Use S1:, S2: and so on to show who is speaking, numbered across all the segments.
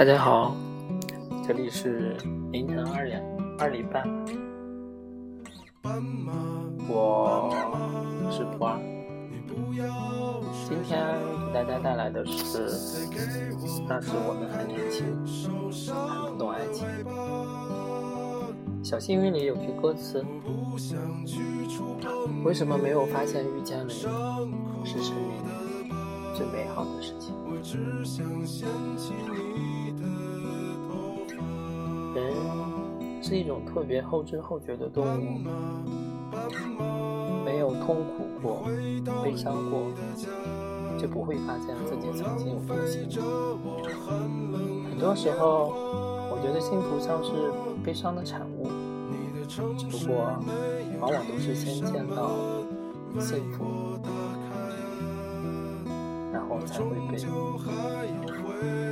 S1: 大家好，这里是凌晨二点二点半，我是普洱。今天给大家带来的是，那时我们还年轻，还不懂爱情。小幸运里有句歌词：为什么没有发现遇见了你是生命最美好的事情？人是一种特别后知后觉的动物，没有痛苦过、悲伤过，就不会发现自己曾经有多幸福。很多时候，我觉得幸福像是悲伤的产物，只不过往往都是先见到幸福，然后才会被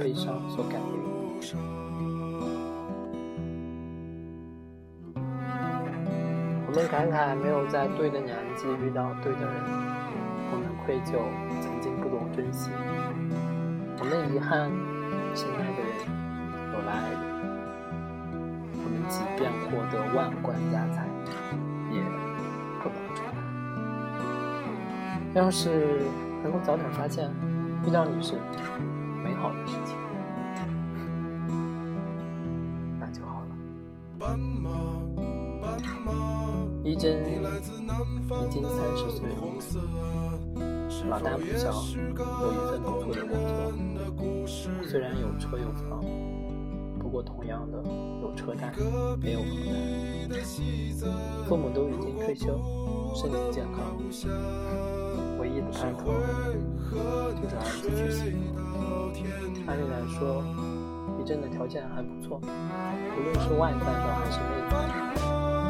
S1: 悲伤所感染。我们感慨没有在对的年纪遇到对的人，我们愧疚曾经不懂珍惜，我们遗憾心爱的人有了爱人，我们即便获得万贯家财，也不能重来。要是能够早点发现遇到你是美好的事情，那就好了。一真已经三十岁了，老大不小，有一份不错的工作。虽然有车有房，不过同样的有车贷没有房贷。父母都已经退休，身体健康，唯一的盼头就是儿子娶媳妇。按理来说，一真的条件还不错，无论是外在的还是内在。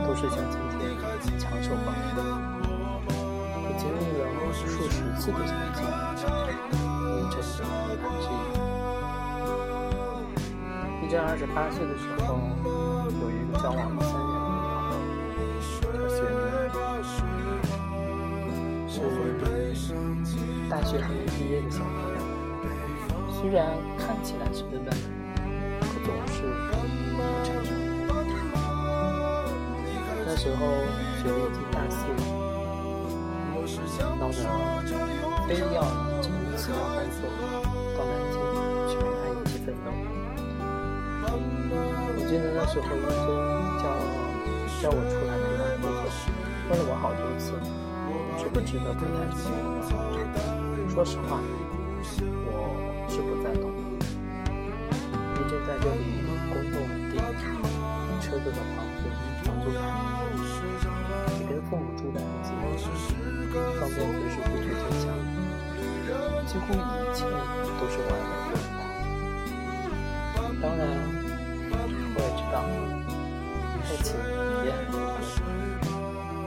S1: 都是像今天强手保护，我经历了数十次的相亲，一真还是一真。一真二十八岁的时候，有一个交往了三年的女朋友，叫雪妮，是大学还没毕业的小朋友，虽然看起来是笨笨，可总是不成熟。时候，雪莉已经大四了，闹着非要这一次要工作到南京去陪他一起奋斗。我记得那时候医生叫叫我出来陪他工作，问了我好多次，值不值得陪他一起奋斗？说实话，我是不赞同。医生在这里工作稳定，车子和房子房租方便随时回去见家，几乎一切都是完美的。当然，我也知道，爱情也很珍贵，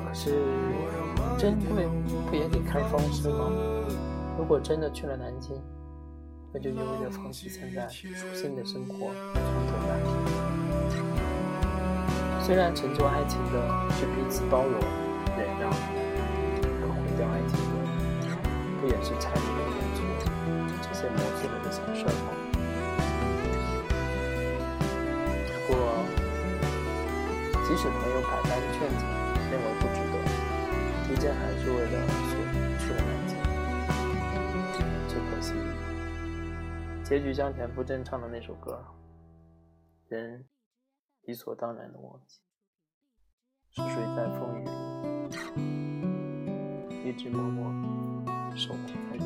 S1: 可是珍贵不也得看方式吗？如果真的去了南京，那就意味着放弃现在舒心的生活，从头来。虽然成就爱情的是彼此包容。忍让，可毁掉爱情的，不也是柴米油盐醋这些磨碎了的小事吗？不过，即使朋友百般劝解，认为不值得，狄真还是为了去去了南京。只可惜，结局将田馥甄唱的那首歌，人理所当然的忘记，是谁在风雨？一直默默守护在原地。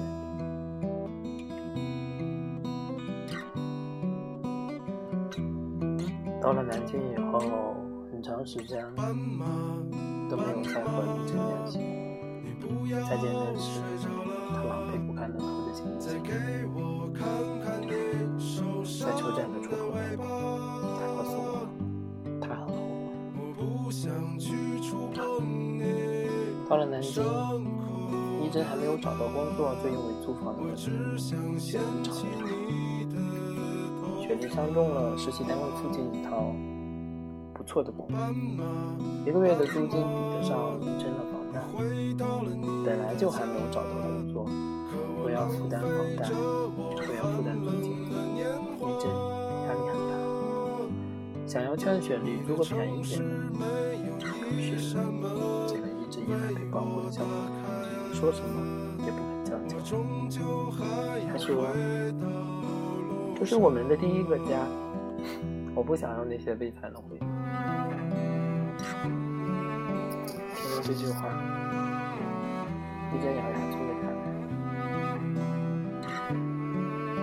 S1: 到了南京以后，很长时间都没有再和李真联系。再见面时，他狼狈不堪地拖着行李，在车站的出口那里，他告诉我，他很后悔。到了南京，一真还没有找到工作，就因为租房的问题，雪莉吵架。雪莉相中了实习单位附近一套不错的公寓，一个月的租金抵得上一真的房贷。本来就还没有找到工作，我要负担房贷，我要负担租金，一真想要劝雪梨，如果便宜点，可是这个一直以来被保护的小狗，说什么也不肯将就。他说：“这是我们的第一个家，我不想要那些悲惨的回忆。”听到这句话，一真咬牙坐了下来。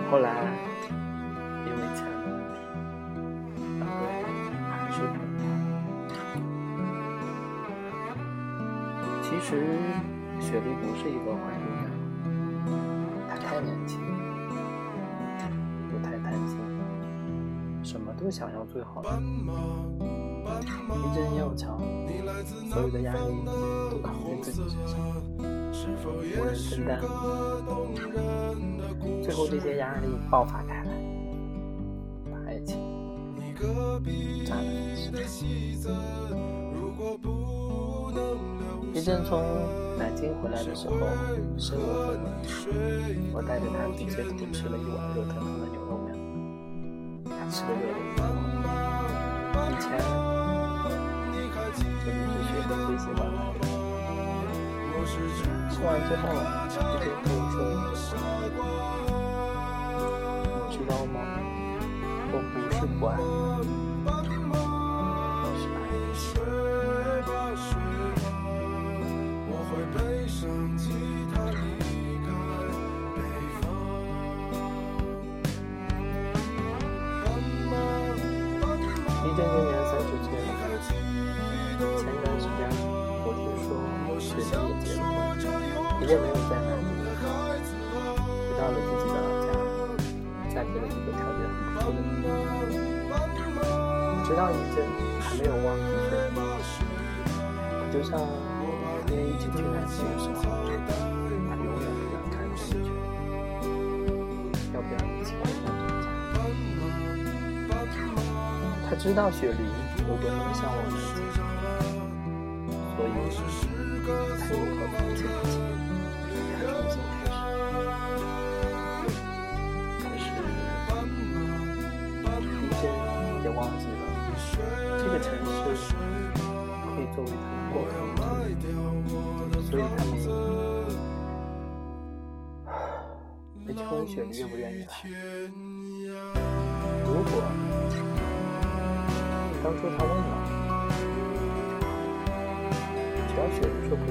S1: 后来。是一个坏姑娘，她太年轻，又太贪心，什么都想要最好的。一阵要强，所有的压力都扛在自己身上，无人分担。最后，这些压力爆发开来，把爱情炸了稀一阵从南京回来的时候，身无分文，我带着他去街头吃了一碗热腾腾的牛肉面，他吃的热泪盈眶。以前就一直学着会喜欢他。吃完之后，一边跟我说：“你知道吗？我不是不爱你。”家，嫁给了一个条件很不错的人。直到一真还没有忘记雪莉，我就像当年一起去南京的时候，他永远不敢看出去，要不要一起回到这家？他知道雪梨有多么的向往南京，所以他宁可放雪梨愿不愿意来。如果。当初他问了，只要雪梨说不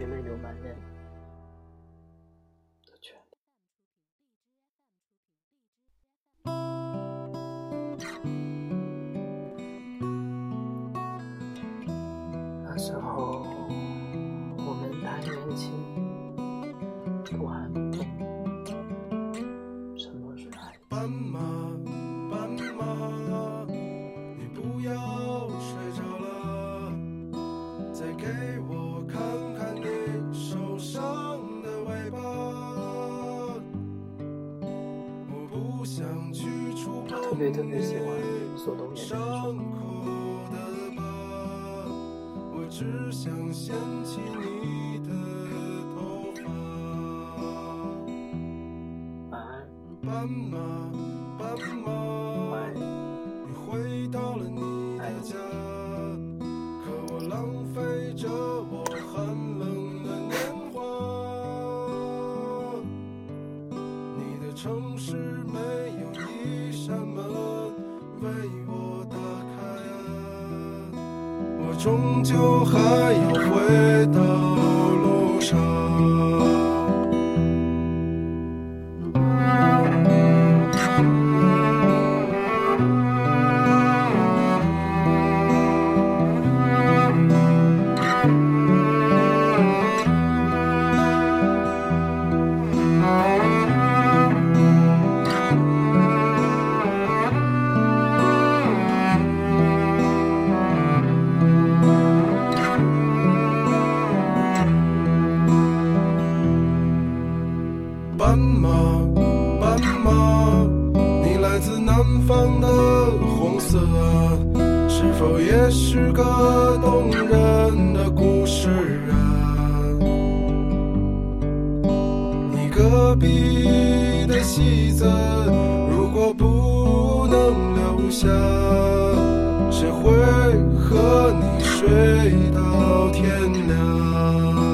S1: 来。那时候我们太年轻，不懂什么是爱。斑马，斑马，特别喜欢苏东岩的歌。只想掀起你为我打开啊，我终究还要回到路上。
S2: 这也是个动人的故事啊。你隔壁的戏子如果不能留下谁会和你睡到天亮？